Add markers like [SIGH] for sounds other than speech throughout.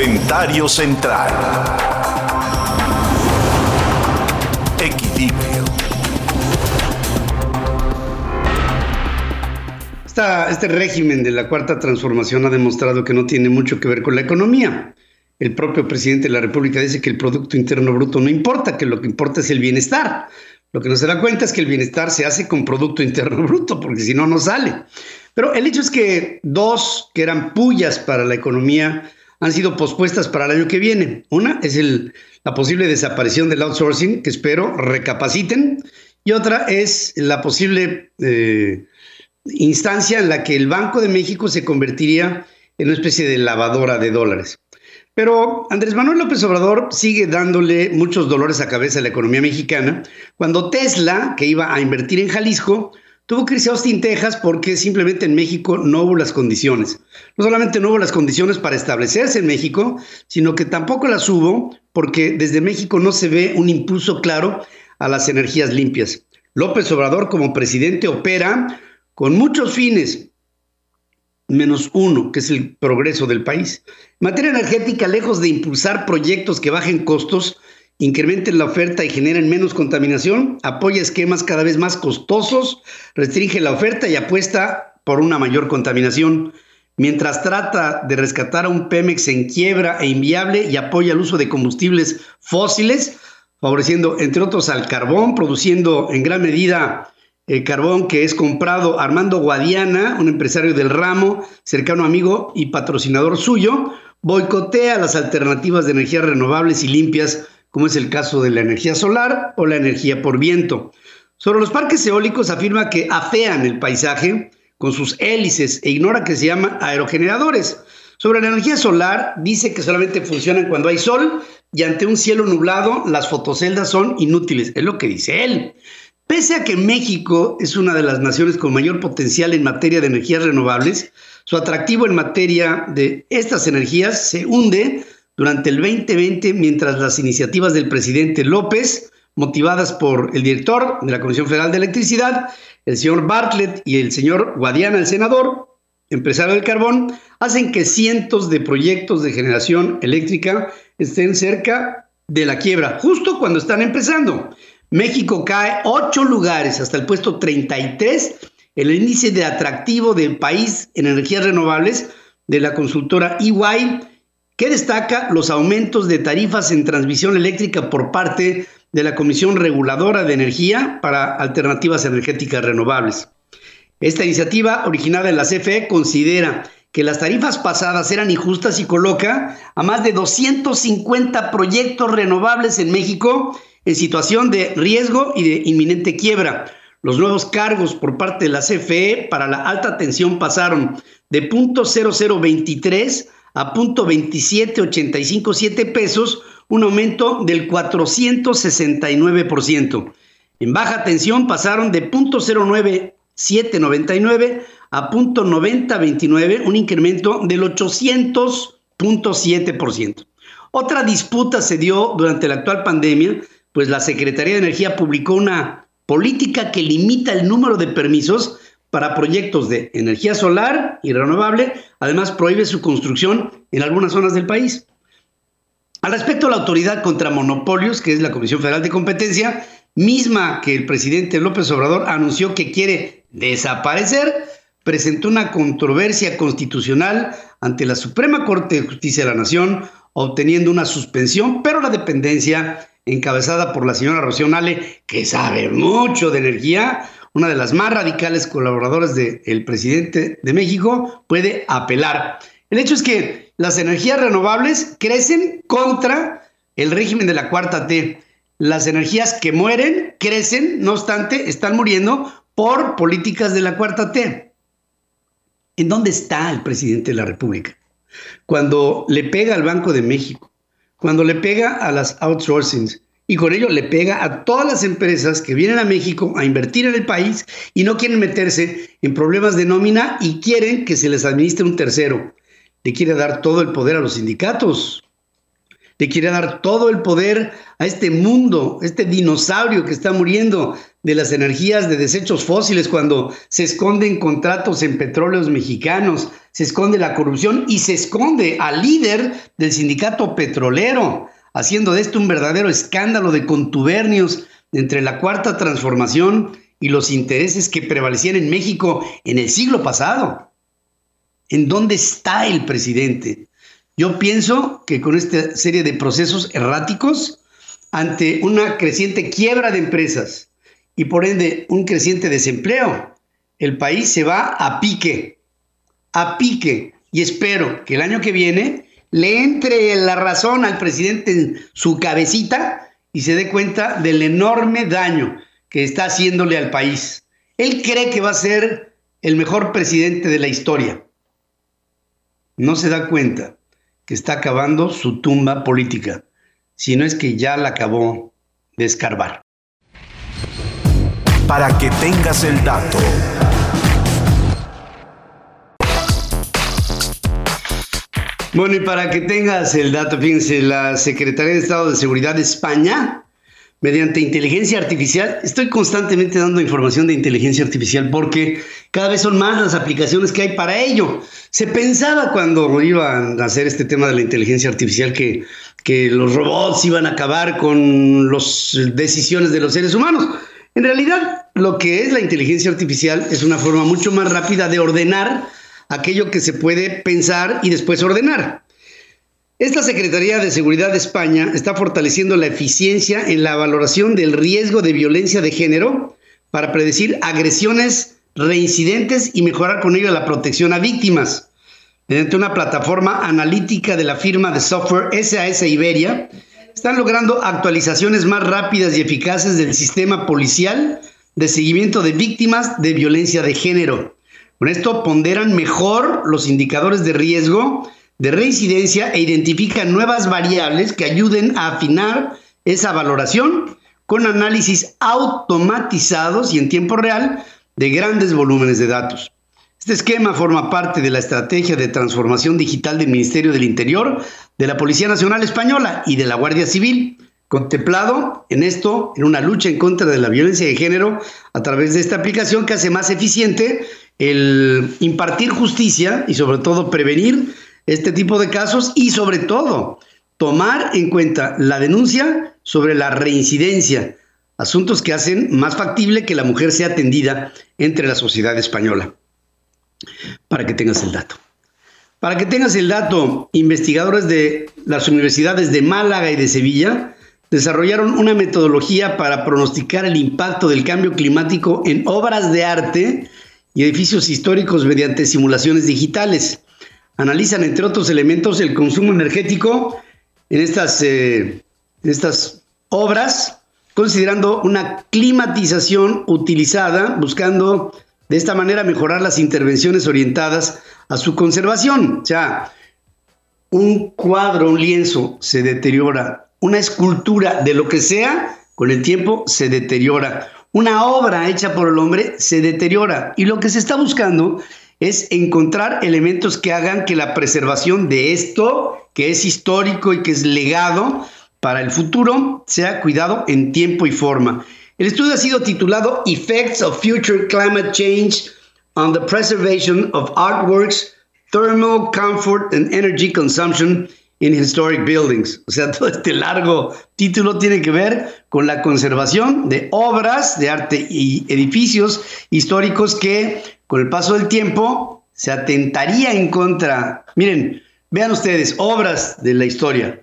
Comentario central. Equilibrio. este régimen de la cuarta transformación ha demostrado que no tiene mucho que ver con la economía. El propio presidente de la República dice que el Producto Interno Bruto no importa, que lo que importa es el bienestar. Lo que no se da cuenta es que el bienestar se hace con Producto Interno [LAUGHS] Bruto, porque si no, no sale. Pero el hecho es que dos que eran pullas para la economía han sido pospuestas para el año que viene. Una es la posible desaparición del outsourcing, que espero recapaciten, y otra es la posible eh, instancia en la que el Banco de México se convertiría en una especie de lavadora de dólares. Pero Andrés Manuel López Obrador sigue dándole muchos dolores a cabeza a la economía mexicana, cuando Tesla, que iba a invertir en Jalisco, tuvo que irse a Austin, Texas, porque simplemente en México no hubo las condiciones. No solamente no hubo las condiciones para establecerse en México, sino que tampoco las hubo porque desde México no se ve un impulso claro a las energías limpias. López Obrador como presidente opera con muchos fines, menos uno, que es el progreso del país. En materia energética, lejos de impulsar proyectos que bajen costos, incrementen la oferta y generen menos contaminación, apoya esquemas cada vez más costosos, restringe la oferta y apuesta por una mayor contaminación, mientras trata de rescatar a un Pemex en quiebra e inviable y apoya el uso de combustibles fósiles, favoreciendo, entre otros, al carbón, produciendo en gran medida el carbón que es comprado Armando Guadiana, un empresario del ramo, cercano amigo y patrocinador suyo, boicotea las alternativas de energías renovables y limpias, como es el caso de la energía solar o la energía por viento. Sobre los parques eólicos afirma que afean el paisaje con sus hélices e ignora que se llaman aerogeneradores. Sobre la energía solar dice que solamente funcionan cuando hay sol y ante un cielo nublado las fotoceldas son inútiles, es lo que dice él. Pese a que México es una de las naciones con mayor potencial en materia de energías renovables, su atractivo en materia de estas energías se hunde durante el 2020 mientras las iniciativas del presidente López, motivadas por el director de la Comisión Federal de Electricidad, el señor Bartlett y el señor Guadiana, el senador, empresario del carbón, hacen que cientos de proyectos de generación eléctrica estén cerca de la quiebra, justo cuando están empezando. México cae ocho lugares hasta el puesto 33 en el índice de atractivo del país en energías renovables de la consultora EY, que destaca los aumentos de tarifas en transmisión eléctrica por parte de la Comisión Reguladora de Energía para Alternativas Energéticas Renovables. Esta iniciativa, originada en la CFE, considera que las tarifas pasadas eran injustas y coloca a más de 250 proyectos renovables en México en situación de riesgo y de inminente quiebra. Los nuevos cargos por parte de la CFE para la alta tensión pasaron de punto .0023 a punto .27857 pesos, un aumento del 469%. En baja tensión pasaron de punto .09799 a punto .9029, un incremento del 800.7%. Otra disputa se dio durante la actual pandemia pues la Secretaría de Energía publicó una política que limita el número de permisos para proyectos de energía solar y renovable, además prohíbe su construcción en algunas zonas del país. Al respecto, la Autoridad contra Monopolios, que es la Comisión Federal de Competencia, misma que el presidente López Obrador anunció que quiere desaparecer, presentó una controversia constitucional ante la Suprema Corte de Justicia de la Nación, obteniendo una suspensión, pero la dependencia encabezada por la señora Rocío Nale, que sabe mucho de energía, una de las más radicales colaboradoras del presidente de México, puede apelar. El hecho es que las energías renovables crecen contra el régimen de la cuarta T. Las energías que mueren crecen, no obstante, están muriendo por políticas de la cuarta T. ¿En dónde está el presidente de la República? Cuando le pega al Banco de México, cuando le pega a las outsourcings y con ello le pega a todas las empresas que vienen a México a invertir en el país y no quieren meterse en problemas de nómina y quieren que se les administre un tercero. Le quiere dar todo el poder a los sindicatos. le quiere dar todo el poder a este mundo, este dinosaurio que está muriendo de las energías de desechos fósiles cuando se esconden contratos en petróleos mexicanos, se esconde la corrupción y se esconde al líder del sindicato petrolero, haciendo de esto un verdadero escándalo de contubernios entre la cuarta transformación y los intereses que prevalecían en México en el siglo pasado. ¿En dónde está el presidente? Yo pienso que con esta serie de procesos erráticos, ante una creciente quiebra de empresas y por ende un creciente desempleo, el país se va a pique, a pique. Y espero que el año que viene le entre la razón al presidente en su cabecita y se dé cuenta del enorme daño que está haciéndole al país. Él cree que va a ser el mejor presidente de la historia. No se da cuenta que está acabando su tumba política, si no es que ya la acabó de escarbar. Para que tengas el dato. Bueno, y para que tengas el dato, fíjense, la Secretaría de Estado de Seguridad de España mediante inteligencia artificial. Estoy constantemente dando información de inteligencia artificial porque cada vez son más las aplicaciones que hay para ello. Se pensaba cuando iban a hacer este tema de la inteligencia artificial que, que los robots iban a acabar con las decisiones de los seres humanos. En realidad, lo que es la inteligencia artificial es una forma mucho más rápida de ordenar aquello que se puede pensar y después ordenar. Esta Secretaría de Seguridad de España está fortaleciendo la eficiencia en la valoración del riesgo de violencia de género para predecir agresiones reincidentes y mejorar con ello la protección a víctimas. Mediante una plataforma analítica de la firma de software SAS Iberia, están logrando actualizaciones más rápidas y eficaces del sistema policial de seguimiento de víctimas de violencia de género. Con esto ponderan mejor los indicadores de riesgo de reincidencia e identifica nuevas variables que ayuden a afinar esa valoración con análisis automatizados y en tiempo real de grandes volúmenes de datos. Este esquema forma parte de la estrategia de transformación digital del Ministerio del Interior, de la Policía Nacional Española y de la Guardia Civil, contemplado en esto, en una lucha en contra de la violencia de género a través de esta aplicación que hace más eficiente el impartir justicia y sobre todo prevenir este tipo de casos y sobre todo tomar en cuenta la denuncia sobre la reincidencia, asuntos que hacen más factible que la mujer sea atendida entre la sociedad española. Para que tengas el dato. Para que tengas el dato, investigadores de las universidades de Málaga y de Sevilla desarrollaron una metodología para pronosticar el impacto del cambio climático en obras de arte y edificios históricos mediante simulaciones digitales analizan, entre otros elementos, el consumo energético en estas, eh, estas obras, considerando una climatización utilizada, buscando de esta manera mejorar las intervenciones orientadas a su conservación. O sea, un cuadro, un lienzo se deteriora, una escultura de lo que sea, con el tiempo se deteriora. Una obra hecha por el hombre se deteriora. Y lo que se está buscando es encontrar elementos que hagan que la preservación de esto, que es histórico y que es legado para el futuro, sea cuidado en tiempo y forma. El estudio ha sido titulado Effects of Future Climate Change on the Preservation of Artworks, Thermal Comfort and Energy Consumption in Historic Buildings. O sea, [LAUGHS] todo este largo título tiene que ver con la conservación de obras de arte y edificios históricos que con el paso del tiempo se atentaría en contra. Miren, vean ustedes, obras de la historia.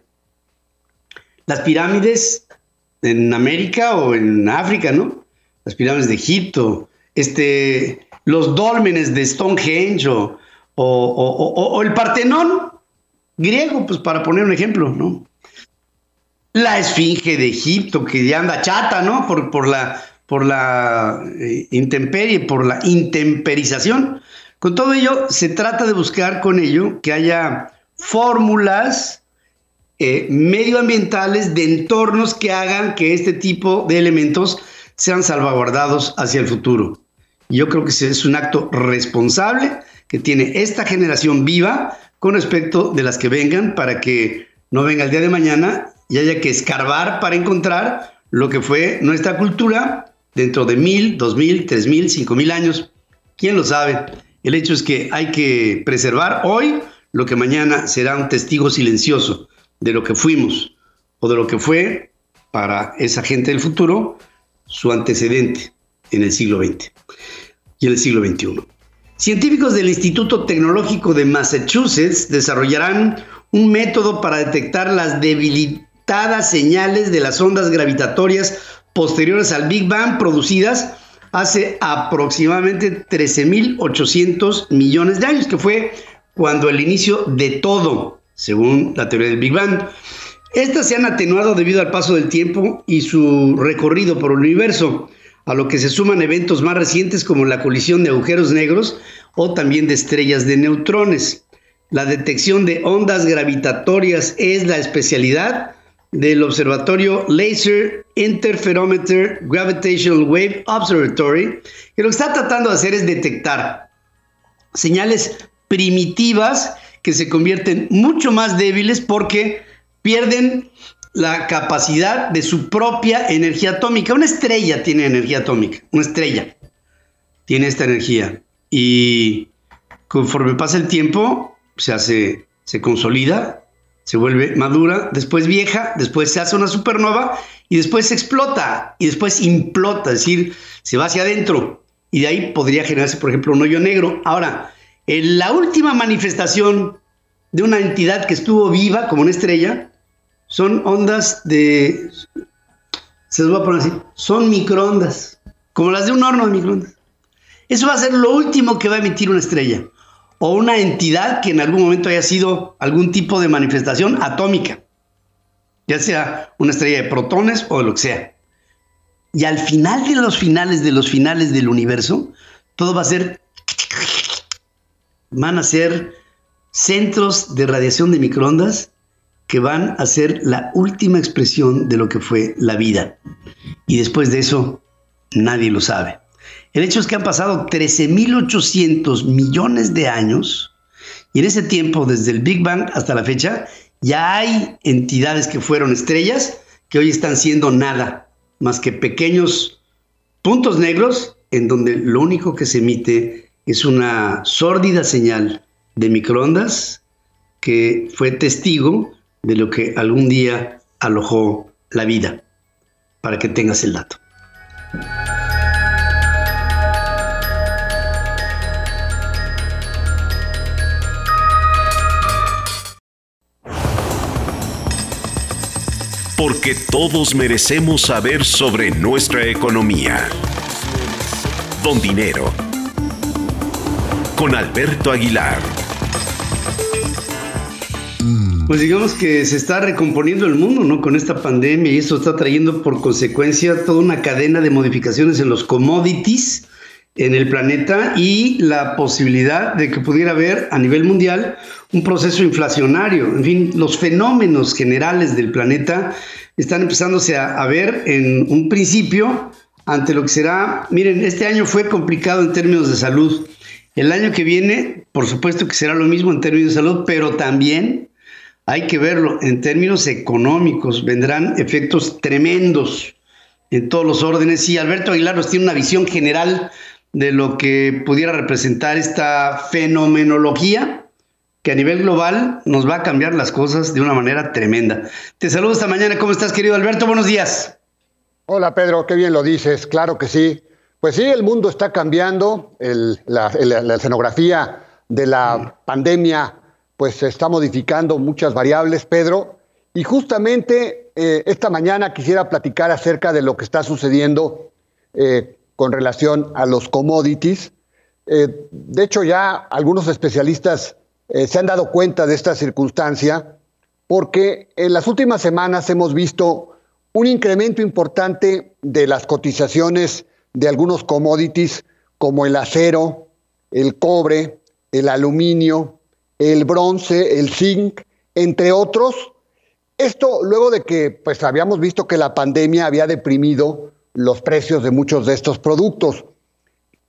Las pirámides en América o en África, ¿no? Las pirámides de Egipto, este, los dólmenes de Stonehenge o, o, el Partenón griego, pues para poner un ejemplo, ¿no? La esfinge de Egipto, que ya anda chata, ¿no? Por, por la por la eh, intemperie, por la intemperización. Con todo ello, se trata de buscar con ello que haya fórmulas eh, medioambientales de entornos que hagan que este tipo de elementos sean salvaguardados hacia el futuro. Yo creo que es un acto responsable que tiene esta generación viva con respecto de las que vengan para que no venga el día de mañana y haya que escarbar para encontrar lo que fue nuestra cultura dentro de mil, dos mil, tres mil, cinco mil años. ¿Quién lo sabe? El hecho es que hay que preservar hoy lo que mañana será un testigo silencioso de lo que fuimos o de lo que fue para esa gente del futuro su antecedente en el siglo XX y en el siglo XXI. Científicos del Instituto Tecnológico de Massachusetts desarrollarán un método para detectar las debilitadas señales de las ondas gravitatorias posteriores al Big Bang producidas hace aproximadamente 13.800 millones de años, que fue cuando el inicio de todo, según la teoría del Big Bang. Estas se han atenuado debido al paso del tiempo y su recorrido por el universo, a lo que se suman eventos más recientes como la colisión de agujeros negros o también de estrellas de neutrones. La detección de ondas gravitatorias es la especialidad del Observatorio Laser Interferometer Gravitational Wave Observatory, que lo que está tratando de hacer es detectar señales primitivas que se convierten mucho más débiles porque pierden la capacidad de su propia energía atómica. Una estrella tiene energía atómica, una estrella tiene esta energía y conforme pasa el tiempo se hace, se consolida, se vuelve madura, después vieja, después se hace una supernova y después se explota y después implota, es decir, se va hacia adentro y de ahí podría generarse, por ejemplo, un hoyo negro. Ahora, en la última manifestación de una entidad que estuvo viva como una estrella son ondas de, se los voy a poner así, son microondas, como las de un horno de microondas. Eso va a ser lo último que va a emitir una estrella o una entidad que en algún momento haya sido algún tipo de manifestación atómica, ya sea una estrella de protones o de lo que sea. Y al final de los finales de los finales del universo, todo va a ser, van a ser centros de radiación de microondas que van a ser la última expresión de lo que fue la vida. Y después de eso, nadie lo sabe. El hecho es que han pasado 13.800 millones de años y en ese tiempo, desde el Big Bang hasta la fecha, ya hay entidades que fueron estrellas que hoy están siendo nada, más que pequeños puntos negros en donde lo único que se emite es una sórdida señal de microondas que fue testigo de lo que algún día alojó la vida, para que tengas el dato. Porque todos merecemos saber sobre nuestra economía. Don Dinero. Con Alberto Aguilar. Pues digamos que se está recomponiendo el mundo, ¿no? Con esta pandemia y esto está trayendo por consecuencia toda una cadena de modificaciones en los commodities en el planeta y la posibilidad de que pudiera haber a nivel mundial un proceso inflacionario. En fin, los fenómenos generales del planeta están empezándose a, a ver en un principio ante lo que será, miren, este año fue complicado en términos de salud. El año que viene, por supuesto que será lo mismo en términos de salud, pero también hay que verlo en términos económicos, vendrán efectos tremendos en todos los órdenes y Alberto Aguilar nos tiene una visión general de lo que pudiera representar esta fenomenología que a nivel global nos va a cambiar las cosas de una manera tremenda. Te saludo esta mañana, ¿cómo estás querido Alberto? Buenos días. Hola Pedro, qué bien lo dices, claro que sí. Pues sí, el mundo está cambiando, la, la escenografía de la pandemia pues se está modificando muchas variables, Pedro, y justamente eh, esta mañana quisiera platicar acerca de lo que está sucediendo eh, con relación a los commodities. Eh, de hecho, ya algunos especialistas se han dado cuenta de esta circunstancia porque en las últimas semanas hemos visto un incremento importante de las cotizaciones de algunos commodities como el acero, el cobre, el aluminio, el bronce, el zinc, entre otros. Esto luego de que pues habíamos visto que la pandemia había deprimido los precios de muchos de estos productos.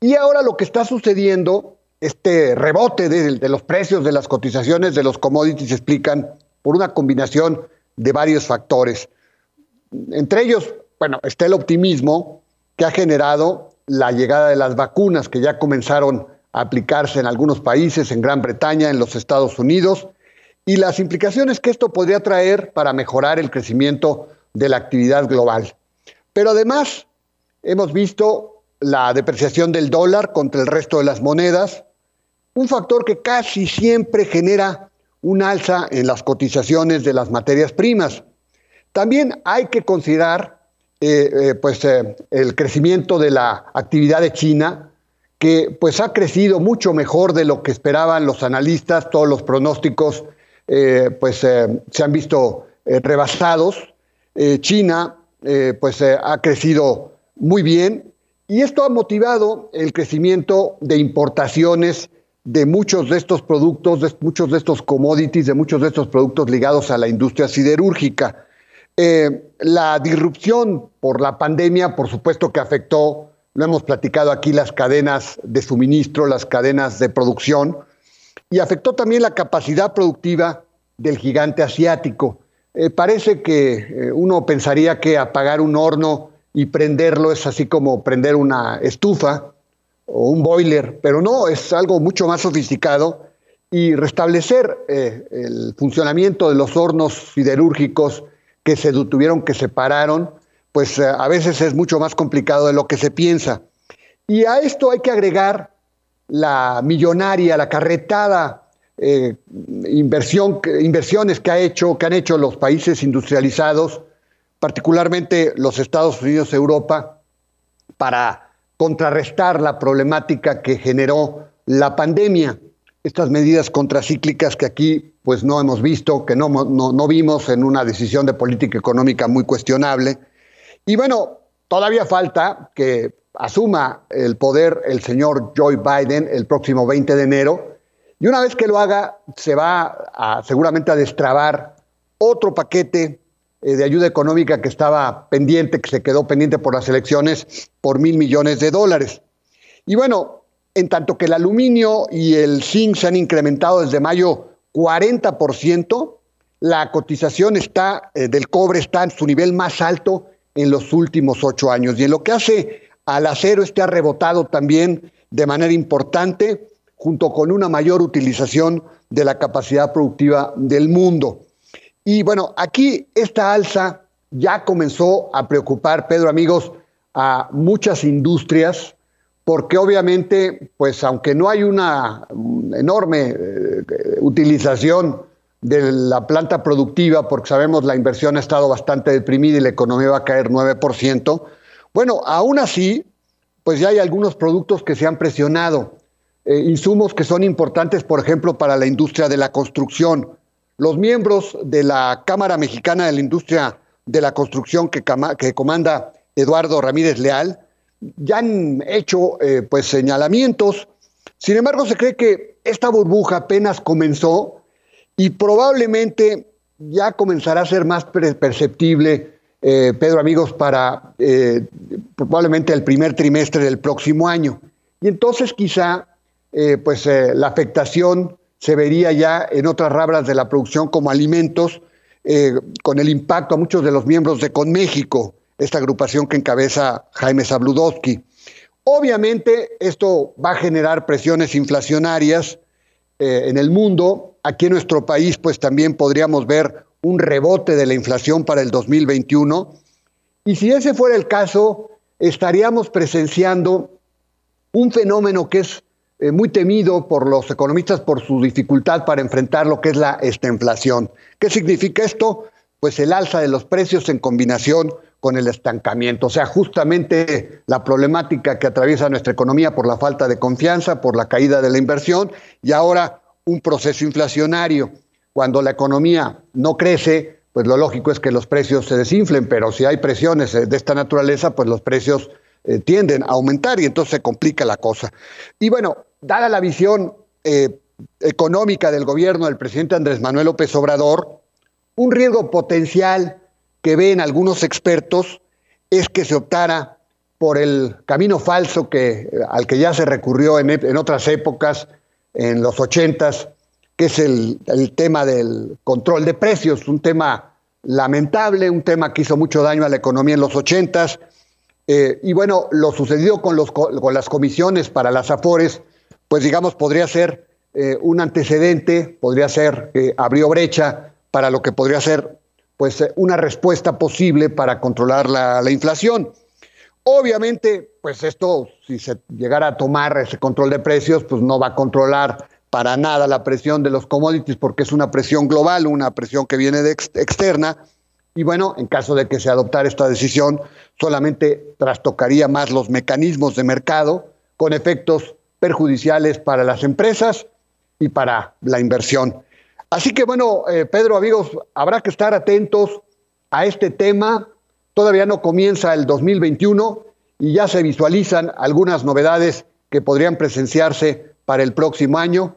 Y ahora lo que está sucediendo, este rebote de, de los precios de las cotizaciones de los commodities explican por una combinación de varios factores. Entre ellos, bueno, está el optimismo que ha generado la llegada de las vacunas que ya comenzaron aplicarse en algunos países, en Gran Bretaña, en los Estados Unidos, y las implicaciones que esto podría traer para mejorar el crecimiento de la actividad global. Pero además, hemos visto la depreciación del dólar contra el resto de las monedas, un factor que casi siempre genera un alza en las cotizaciones de las materias primas. También hay que considerar eh, eh, pues, eh, el crecimiento de la actividad de China, que pues, ha crecido mucho mejor de lo que esperaban los analistas, todos los pronósticos pues, se han visto rebasados. China pues, ha crecido muy bien y esto ha motivado el crecimiento de importaciones de muchos de estos productos, de muchos de estos commodities, de muchos de estos productos ligados a la industria siderúrgica. Eh, la disrupción por la pandemia, por supuesto que afectó, lo hemos platicado aquí, las cadenas de suministro, las cadenas de producción, y afectó también la capacidad productiva del gigante asiático. Eh, parece que eh, uno pensaría que apagar un horno y prenderlo es así como prender una estufa o un boiler, pero no, es algo mucho más sofisticado y restablecer el funcionamiento de los hornos siderúrgicos que se tuvieron, que separaron, pues eh, a veces es mucho más complicado de lo que se piensa. Y a esto hay que agregar la millonaria, la carretada eh, inversión, inversiones que, ha hecho, que han hecho los países industrializados, particularmente los Estados Unidos, Europa, para contrarrestar la problemática que generó la pandemia estas medidas contracíclicas que aquí pues no hemos visto, que no, no, vimos en una decisión de política económica muy cuestionable. Y bueno, todavía falta que asuma el poder el señor Joe Biden el próximo 20 de enero. Y una vez que lo haga, se va seguramente a destrabar otro paquete eh, de ayuda económica que estaba pendiente, que se quedó pendiente por las elecciones, por mil millones de dólares. Y bueno, en tanto que el aluminio y el zinc se han incrementado desde mayo 40%, la cotización está, eh, del cobre está en su nivel más alto en los últimos ocho años. Y en lo que hace al acero, este ha rebotado también de manera importante, junto con una mayor utilización de la capacidad productiva del mundo. Y bueno, aquí esta alza ya comenzó a preocupar, Pedro, amigos, a muchas industrias, porque obviamente, pues aunque no hay una enorme eh, utilización de la planta productiva, porque sabemos la inversión ha estado bastante deprimida y la economía va a caer 9%, bueno, aún así, pues ya hay algunos productos que se han presionado, eh, insumos que son importantes, por ejemplo, para la industria de la construcción. Los miembros de la Cámara Mexicana de la Industria de la Construcción que, comanda Eduardo Ramírez Leal, ya han hecho eh, pues señalamientos. Sin embargo, se cree que esta burbuja apenas comenzó y probablemente ya comenzará a ser más perceptible, eh, Pedro, amigos, para eh, probablemente el primer trimestre del próximo año. Y entonces quizá pues la afectación se vería ya en otras rabras de la producción como alimentos, con el impacto a muchos de los miembros de Conméxico esta agrupación que encabeza Jaime Zabludowski. Obviamente esto va a generar presiones inflacionarias eh, en el mundo. Aquí en nuestro país pues también podríamos ver un rebote de la inflación para el 2021. Y si ese fuera el caso, estaríamos presenciando un fenómeno que es eh, muy temido por los economistas por su dificultad para enfrentar lo que es la inflación. ¿Qué significa esto? Pues el alza de los precios en combinación con el estancamiento. O sea, justamente la problemática que atraviesa nuestra economía por la falta de confianza, por la caída de la inversión y ahora un proceso inflacionario. Cuando la economía no crece, pues lo lógico es que los precios se desinflen, pero si hay presiones de esta naturaleza, pues los precios eh, tienden a aumentar y entonces se complica la cosa. Y bueno, dada la visión eh, económica del gobierno del presidente Andrés Manuel López Obrador, un riesgo potencial que ven algunos expertos es que se optara por el camino falso que, al que ya se recurrió en, en otras épocas, en los ochentas, que es el, tema del control de precios, un tema lamentable, un tema que hizo mucho daño a la economía en los ochentas. Eh, y bueno, lo sucedido con, los, con las comisiones para las AFORES, pues digamos, podría ser eh, un antecedente, podría ser que abrió brecha para lo que podría ser pues eh, una respuesta posible para controlar la, la, inflación. Obviamente, pues esto, si se llegara a tomar ese control de precios, pues no va a controlar para nada la presión de los commodities porque es una presión global, una presión que viene de externa. Y bueno, en caso de que se adoptara esta decisión, solamente trastocaría más los mecanismos de mercado con efectos perjudiciales para las empresas y para la inversión. Así que bueno, eh, Pedro, amigos, habrá que estar atentos a este tema. Todavía no comienza el 2021 y ya se visualizan algunas novedades que podrían presenciarse para el próximo año.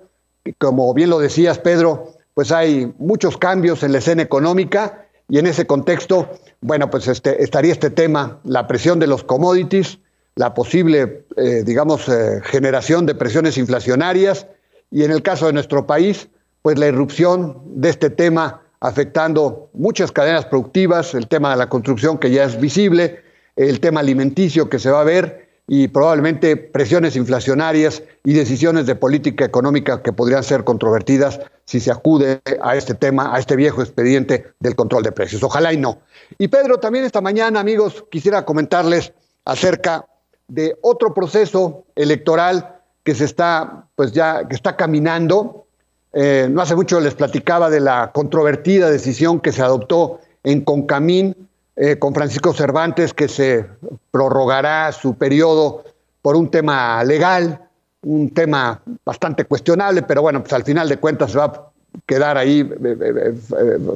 Como bien lo decías, Pedro, pues hay muchos cambios en la escena económica y en ese contexto, bueno, pues este, estaría este tema, la presión de los commodities, la posible, eh, digamos, eh, generación de presiones inflacionarias y en el caso de nuestro país, pues la irrupción de este tema afectando muchas cadenas productivas, el tema de la construcción que ya es visible, el tema alimenticio que se va a ver y probablemente presiones inflacionarias y decisiones de política económica que podrían ser controvertidas si se acude a este tema, a este viejo expediente del control de precios. Ojalá y no. Y Pedro, también esta mañana, amigos, quisiera comentarles acerca de otro proceso electoral que se está, pues ya, que está caminando. Eh, no hace mucho les platicaba de la controvertida decisión que se adoptó en Concamín eh, con Francisco Cervantes, que se prorrogará su periodo por un tema legal, un tema bastante cuestionable, pero bueno, pues al final de cuentas va a quedar ahí eh,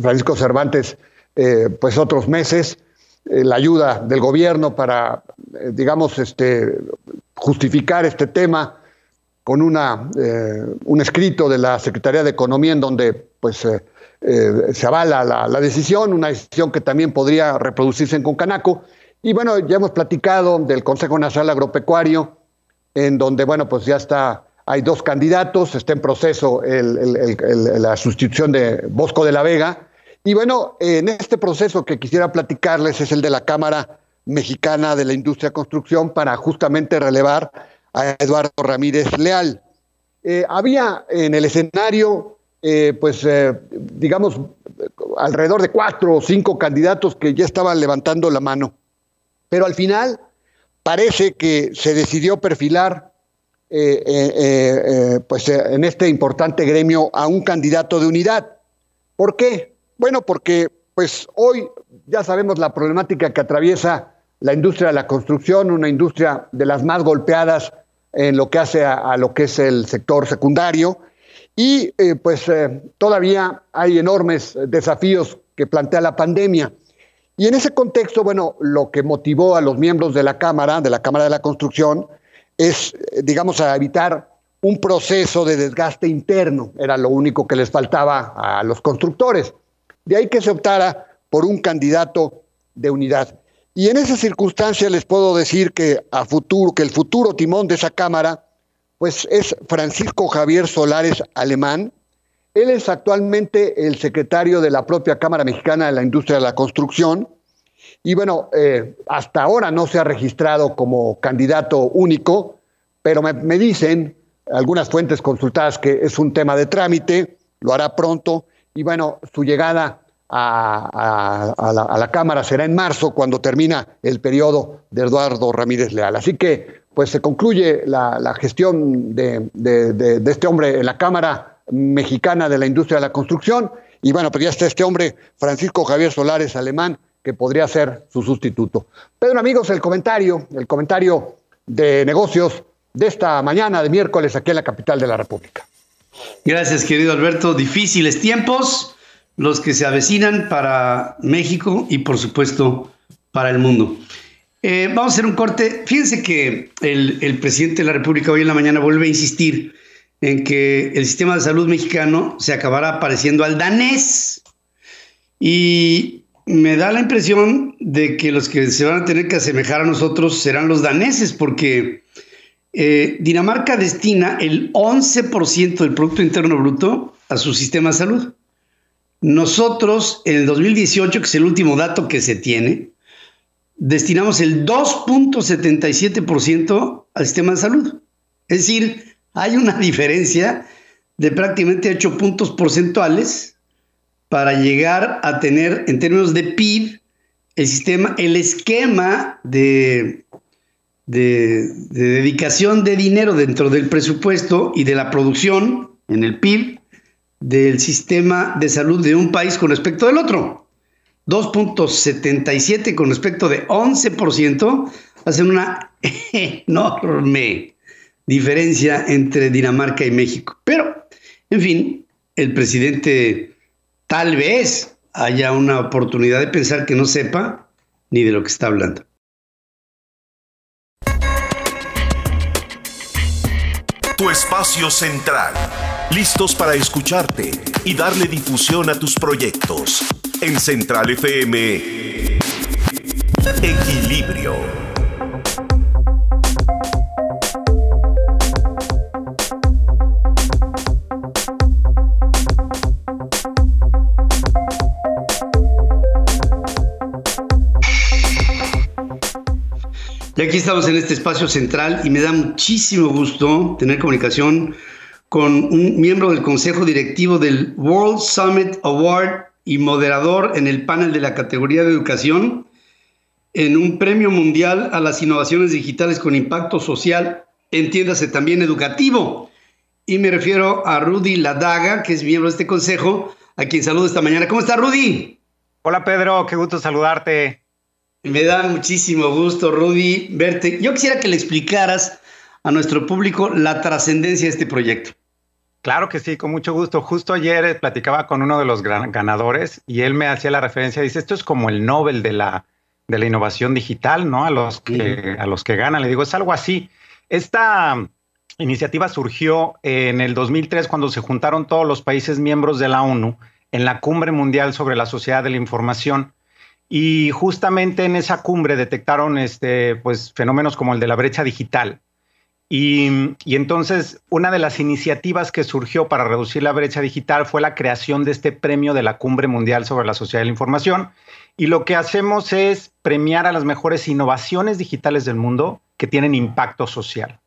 Francisco Cervantes pues otros meses. la ayuda del gobierno para, digamos, este, justificar este tema con una, eh, un escrito de la Secretaría de Economía en donde pues, eh, eh, se avala la, decisión, una decisión que también podría reproducirse en Concanaco. Y bueno, ya hemos platicado del Consejo Nacional Agropecuario, en donde, bueno, pues ya está, hay dos candidatos, está en proceso la sustitución de Bosco de la Vega. Y bueno, en este proceso que quisiera platicarles es el de la Cámara Mexicana de la Industria Construcción para justamente relevar a Eduardo Ramírez Leal. Eh, había en el escenario, eh, pues, eh, digamos, alrededor de cuatro o cinco candidatos que ya estaban levantando la mano. Pero al final parece que se decidió perfilar, pues, en este importante gremio a un candidato de unidad. ¿Por qué? Bueno, porque, pues, hoy ya sabemos la problemática que atraviesa la industria de la construcción, una industria de las más golpeadas en lo que hace a, lo que es el sector secundario. Y eh, pues eh, todavía hay enormes desafíos que plantea la pandemia. Y en ese contexto, bueno, lo que motivó a los miembros de la Cámara, de la Cámara de la Construcción, es, eh, digamos, a evitar un proceso de desgaste interno. Era lo único que les faltaba a los constructores. De ahí que se optara por un candidato de unidad. Y en esa circunstancia les puedo decir que a futuro, que el futuro timón de esa cámara, pues es Francisco Javier Solares Alemán. Él es actualmente el secretario de la propia Cámara Mexicana de la Industria de la Construcción. Y bueno, eh, hasta ahora no se ha registrado como candidato único, pero me, me dicen algunas fuentes consultadas que es un tema de trámite, lo hará pronto. Y bueno, su llegada a, la, Cámara será en marzo, cuando termina el periodo de Eduardo Ramírez Leal. Así que, pues se concluye la, gestión de, este hombre en la Cámara Mexicana de la Industria de la Construcción. Y bueno, pues ya está este hombre, Francisco Javier Solares Alemán, que podría ser su sustituto. Pedro, amigos, el comentario, el comentario de negocios de esta mañana de miércoles aquí en la capital de la República. Gracias, querido Alberto. Difíciles tiempos los que se avecinan para México y por supuesto para el mundo. Eh, vamos a hacer un corte. Fíjense que el, presidente de la República hoy en la mañana vuelve a insistir en que el sistema de salud mexicano se acabará pareciendo al danés. Y me da la impresión de que los que se van a tener que asemejar a nosotros serán los daneses, porque eh, Dinamarca destina el 11% del Producto Interno Bruto a su sistema de salud. Nosotros, en el 2018, que es el último dato que se tiene, destinamos el 2.77% al sistema de salud. Es decir, hay una [LAUGHS] diferencia de prácticamente 8 puntos porcentuales para llegar a tener, en términos de PIB, el sistema, el esquema de, de, dedicación de dinero dentro del presupuesto y de la producción en el PIB del sistema de salud de un país con respecto del otro. 2.77 con respecto de 11% hacen una [LAUGHS] enorme diferencia entre Dinamarca y México. Pero, en fin, el presidente tal vez haya una oportunidad de pensar que no sepa ni de lo que está hablando. Tu espacio central. Listos para escucharte y darle difusión a tus proyectos. En Central FM. Equilibrio. Y aquí estamos en este espacio central y me da muchísimo gusto tener comunicación con un miembro del consejo directivo del World Summit Award y moderador en el panel de la categoría de educación en un premio mundial a las innovaciones digitales con impacto social, entiéndase también educativo. Y me refiero a Rudy Ladaga, que es miembro de este consejo, a quien saludo esta mañana. ¿Cómo está Rudy? Hola Pedro, qué gusto saludarte. Me da muchísimo gusto, Rudy, verte. Yo quisiera que le explicaras a nuestro público la trascendencia de este proyecto. Claro que sí, con mucho gusto. Justo ayer platicaba con uno de los ganadores y él me hacía la referencia, dice, esto es como el Nobel de la, de la innovación digital, ¿no? A los, que, a los que ganan. Le digo, es algo así. Esta iniciativa surgió en el 2003 cuando se juntaron todos los países miembros de la ONU en la Cumbre Mundial sobre la Sociedad de la Información y justamente en esa cumbre detectaron este, pues, fenómenos como el de la brecha digital. Y, entonces una de las iniciativas que surgió para reducir la brecha digital fue la creación de este premio de la Cumbre Mundial sobre la Sociedad de la Información. Y lo que hacemos es premiar a las mejores innovaciones digitales del mundo que tienen impacto social.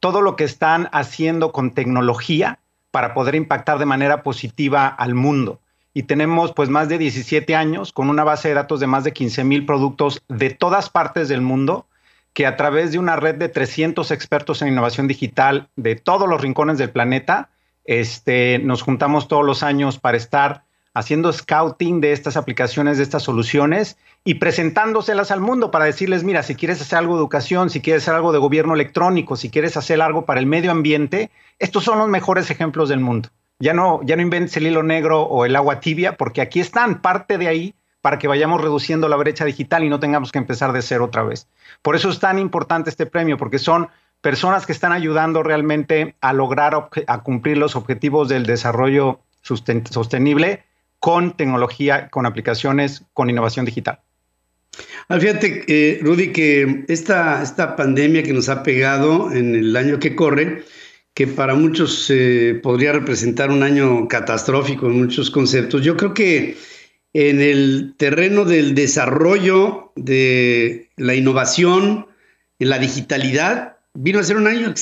Todo lo que están haciendo con tecnología para poder impactar de manera positiva al mundo y tenemos pues más de 17 años con una base de datos de más de 15 mil productos de todas partes del mundo que a través de una red de 300 expertos en innovación digital de todos los rincones del planeta, este, nos juntamos todos los años para estar haciendo scouting de estas aplicaciones, de estas soluciones y presentándoselas al mundo para decirles, mira, si quieres hacer algo de educación, si quieres hacer algo de gobierno electrónico, si quieres hacer algo para el medio ambiente, estos son los mejores ejemplos del mundo. Ya no, ya no inventes el hilo negro o el agua tibia, porque aquí están, parte de ahí para que vayamos reduciendo la brecha digital y no tengamos que empezar de cero otra vez. Por eso es tan importante este premio, porque son personas que están ayudando realmente a lograr, a cumplir los objetivos del desarrollo sostenible con tecnología, con aplicaciones, con innovación digital. Ah, fíjate, eh, Rudy, que esta, esta pandemia que nos ha pegado en el año que corre, que para muchos eh, podría representar un año catastrófico en muchos conceptos. Yo creo que en el terreno del desarrollo de la innovación, en la digitalidad, vino a ser un año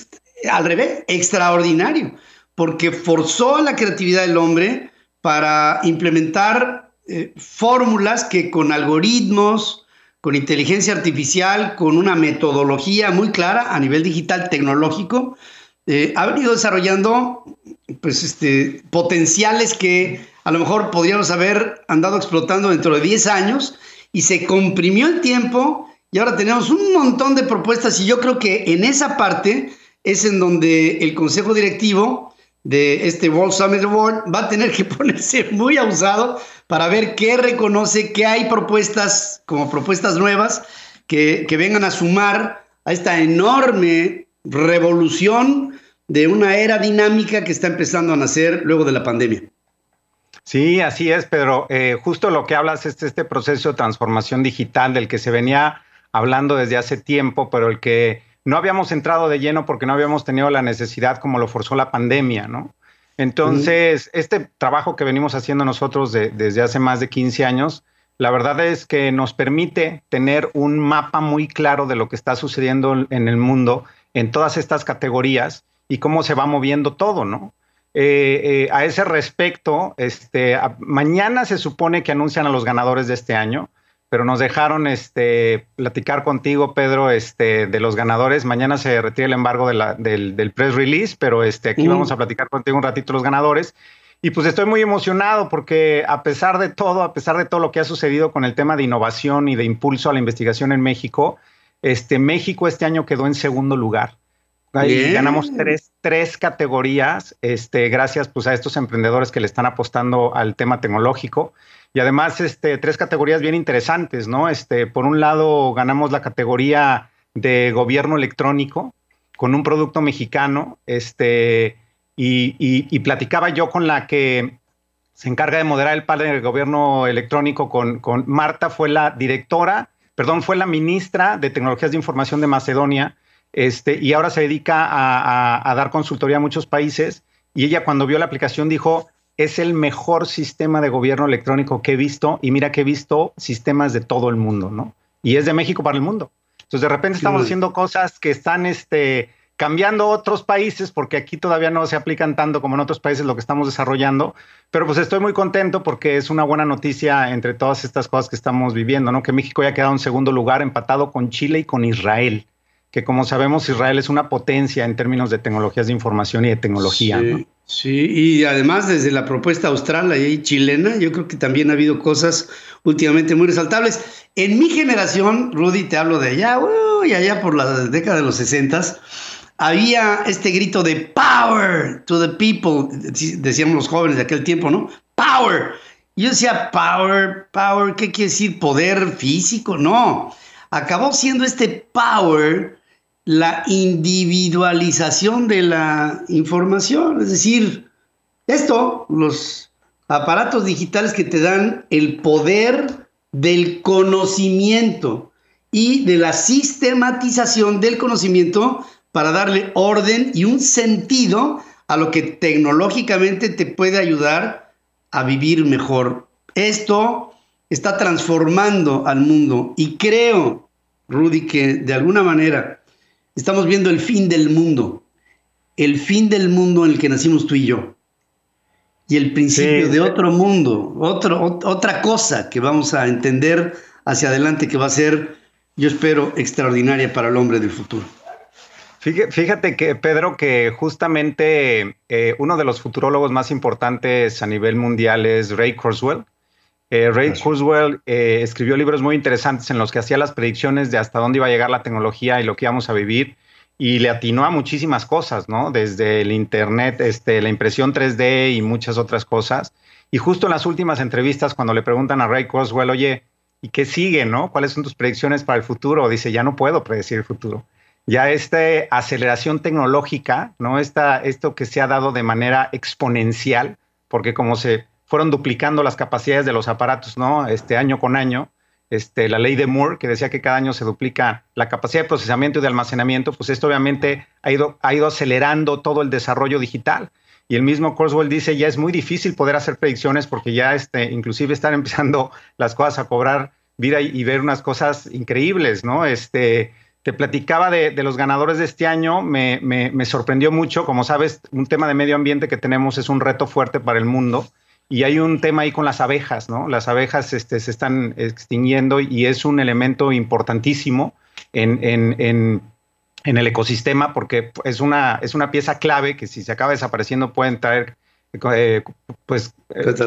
al revés, extraordinario, porque forzó la creatividad del hombre para implementar eh, fórmulas que con algoritmos, con inteligencia artificial, con una metodología muy clara a nivel digital tecnológico, eh, ha venido desarrollando pues, este, potenciales que a lo mejor podríamos haber andado explotando dentro de 10 años y se comprimió el tiempo y ahora tenemos un montón de propuestas y yo creo que en esa parte es en donde el consejo directivo de este World Summit Award va a tener que [LAUGHS] ponerse muy abusado para ver qué reconoce, qué hay propuestas como propuestas nuevas que, que vengan a sumar a esta enorme revolución de una era dinámica que está empezando a nacer luego de la pandemia. Sí, así es, Pedro. Eh, justo lo que hablas es este proceso de transformación digital del que se venía hablando desde hace tiempo, pero el que no habíamos entrado de lleno porque no habíamos tenido la necesidad como lo forzó la pandemia, ¿no? Entonces, este trabajo que venimos haciendo nosotros desde hace más de 15 años, la verdad es que nos permite tener un mapa muy claro de lo que está sucediendo en el mundo en todas estas categorías y cómo se va moviendo todo, ¿no? Eh, eh, a ese respecto, este, mañana se supone que anuncian a los ganadores de este año pero nos dejaron este, platicar contigo, Pedro, este, de los ganadores. Mañana se retira el embargo del, press release, pero este, aquí vamos a platicar contigo un ratito los ganadores. Y pues estoy muy emocionado porque a pesar de todo, a pesar de todo lo que ha sucedido con el tema de innovación y de impulso a la investigación en México, este, México este año quedó en segundo lugar. Y ganamos tres, tres categorías, este, gracias pues, a estos emprendedores que le están apostando al tema tecnológico. Y además, este, tres categorías bien interesantes, ¿no? Este, por un lado, ganamos la categoría de gobierno electrónico con un producto mexicano, este, y, platicaba yo con la que se encarga de moderar el panel del gobierno electrónico con, con Marta, fue la directora, perdón, fue la ministra de Tecnologías de Información de Macedonia, este, y ahora se dedica a, a, dar consultoría a muchos países. Y ella cuando vio la aplicación dijo, es el mejor sistema de gobierno electrónico que he visto y mira que he visto sistemas de todo el mundo, ¿no? Y es de México para el mundo. Entonces de repente estamos haciendo cosas que están este, cambiando otros países porque aquí todavía no se aplican tanto como en otros países lo que estamos desarrollando, pero pues estoy muy contento porque es una buena noticia entre todas estas cosas que estamos viviendo, ¿no? Que México ya ha quedado en segundo lugar empatado con Chile y con Israel que como sabemos Israel es una potencia en términos de tecnologías de información y de tecnología. Sí, y además desde la propuesta austral y chilena, yo creo que también ha habido cosas últimamente muy resaltables. En mi generación, Rudy, te hablo de allá, y allá por la década de los 60, había este grito de power to the people, decíamos los jóvenes de aquel tiempo, ¿no? Power. Yo decía, power, power, ¿qué quiere decir? Poder físico, no. Acabó siendo este power la individualización de la información, es decir, esto, los aparatos digitales que te dan el poder del conocimiento y de la sistematización del conocimiento para darle orden y un sentido a lo que tecnológicamente te puede ayudar a vivir mejor. Esto está transformando al mundo y creo, Rudy, que de alguna manera Estamos viendo el fin del mundo, el fin del mundo en el que nacimos tú y yo, y el principio de otro mundo, otro, otra cosa que vamos a entender hacia adelante que va a ser, yo espero, extraordinaria para el hombre del futuro. Fíjate que, Pedro, que justamente eh, uno de los futurólogos más importantes a nivel mundial es Ray Kurzweil. Eh, Ray Kurzweil eh, escribió libros muy interesantes en los que hacía las predicciones de hasta dónde iba a llegar la tecnología y lo que íbamos a vivir y le atinó a muchísimas cosas, ¿no? Desde el Internet, este, la impresión 3D y muchas otras cosas. Y justo en las últimas entrevistas, cuando le preguntan a Ray Kurzweil, oye, ¿y qué sigue, no? ¿Cuáles son tus predicciones para el futuro? Dice, ya no puedo predecir el futuro. Ya esta aceleración tecnológica, ¿no? Esta, esto que se ha dado de manera exponencial, porque como se fueron duplicando las capacidades de los aparatos, ¿no? Este año con año. Este, la ley de Moore, que decía que cada año se duplica la capacidad de procesamiento y de almacenamiento, pues esto obviamente ha ido, ha ido acelerando todo el desarrollo digital. Y el mismo Kurzweil dice, ya es muy difícil poder hacer predicciones porque ya este, inclusive están [LAUGHS] empezando las cosas a cobrar vida y, ver unas cosas increíbles, ¿no? Este, te platicaba de, los ganadores de este año, me, me sorprendió mucho. Como sabes, un tema de medio ambiente que tenemos es un reto fuerte para el mundo. Y hay un tema ahí con las abejas, ¿no? Las abejas este, se están extinguiendo y es un elemento importantísimo en, el ecosistema porque es una, es una pieza clave que si se acaba desapareciendo pueden traer eh, pues,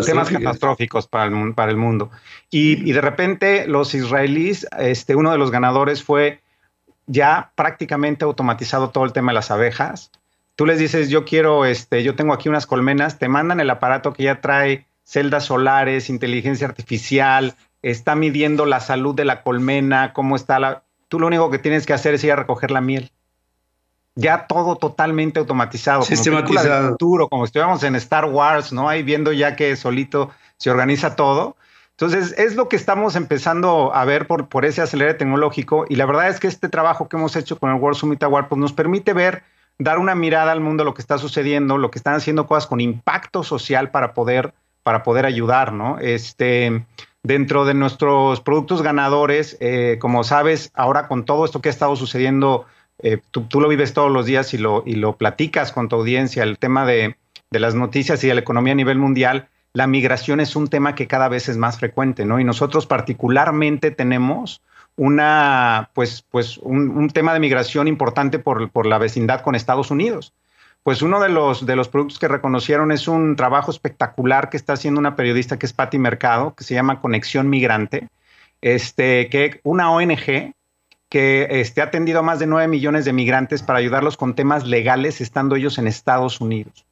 temas catastróficos para el, para el mundo. Y, de repente los israelíes, este, uno de los ganadores fue ya prácticamente automatizado todo el tema de las abejas tú les dices, yo quiero, este, yo tengo aquí unas colmenas, te mandan el aparato que ya trae celdas solares, inteligencia artificial, está midiendo la salud de la colmena, cómo está la... Tú lo único que tienes que hacer es ir a recoger la miel. Ya todo totalmente automatizado. Sistematizado. Como futuro, como estuviéramos en Star Wars, ¿no? Ahí viendo ya que solito se organiza todo. Entonces, es lo que estamos empezando a ver por, por ese acelere tecnológico. Y la verdad es que este trabajo que hemos hecho con el World Summit Award pues, nos permite ver dar una mirada al mundo, lo que está sucediendo, lo que están haciendo cosas con impacto social para poder, para poder ayudar, ¿no? Este, dentro de nuestros productos ganadores, eh, como sabes, ahora con todo esto que ha estado sucediendo, eh, tú, tú, lo vives todos los días y lo, y lo platicas con tu audiencia, el tema de, de las noticias y de la economía a nivel mundial, la migración es un tema que cada vez es más frecuente, ¿no? Y nosotros particularmente tenemos una, pues, pues un, tema de migración importante por, por, la vecindad con Estados Unidos. Pues uno de los, de los productos que reconocieron es un trabajo espectacular que está haciendo una periodista que es Patti Mercado, que se llama Conexión Migrante, este, que una ONG que este, ha atendido a más de 9 millones de migrantes para ayudarlos con temas legales estando ellos en Estados Unidos.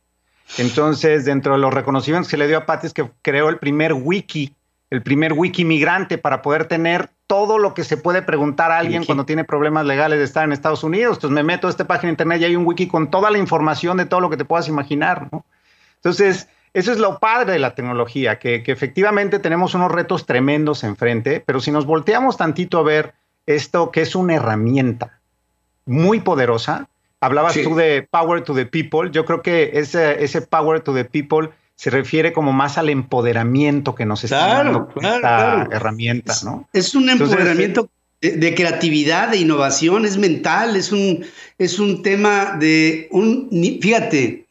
Entonces, dentro de los reconocimientos que le dio a Patti es que creó el primer wiki, el primer wiki migrante para poder tener todo lo que se puede preguntar a alguien cuando tiene problemas legales de estar en Estados Unidos. Entonces me meto a esta página de internet y hay un wiki con toda la información de todo lo que te puedas imaginar. ¿no? Entonces, eso es lo padre de la tecnología, que, que, efectivamente tenemos unos retos tremendos enfrente, pero si nos volteamos tantito a ver esto que es una herramienta muy poderosa, Hablabas tú de power to the people. Yo creo que ese, ese power to the people se refiere como más al empoderamiento que nos está dando esta herramienta, ¿no? Es, un empoderamiento de, creatividad, de innovación, es mental, es un, es un tema de un, fíjate,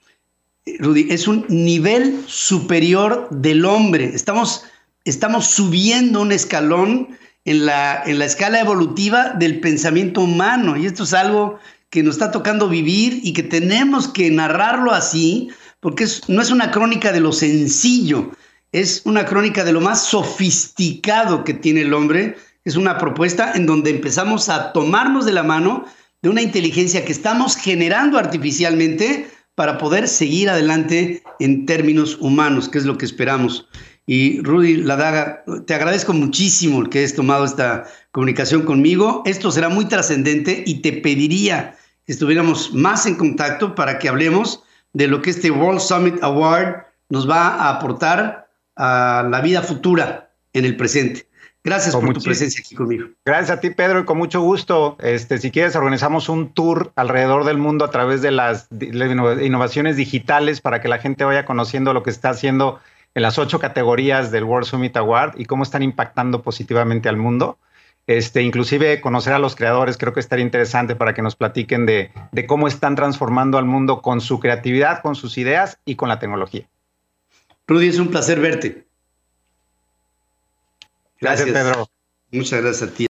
Rudy, es un nivel superior del hombre. Estamos, estamos subiendo un escalón en la, en la escala evolutiva del pensamiento humano y esto es algo que nos está tocando vivir y que tenemos que narrarlo así, porque no es una crónica de lo sencillo, es una crónica de lo más sofisticado que tiene el hombre. Es una propuesta en donde empezamos a tomarnos de la mano de una inteligencia que estamos generando artificialmente para poder seguir adelante en términos humanos, que es lo que esperamos. Y Rudy Ladaga, te agradezco muchísimo el que hayas tomado esta comunicación conmigo. Esto será muy trascendente y te pediría que estuviéramos más en contacto para que hablemos de lo que este World Summit Award nos va a aportar a la vida futura en el presente. Gracias por tu presencia aquí conmigo. Gracias a ti, Pedro, y con mucho gusto. Este, si quieres, organizamos un tour alrededor del mundo a través de las innovaciones digitales para que la gente vaya conociendo lo que está haciendo en las ocho categorías del World Summit Award y cómo están impactando positivamente al mundo. Este, inclusive conocer a los creadores creo que estaría interesante para que nos platiquen de, cómo están transformando al mundo con su creatividad, con sus ideas y con la tecnología. Rudy, es un placer verte. gracias Pedro. Muchas gracias a ti.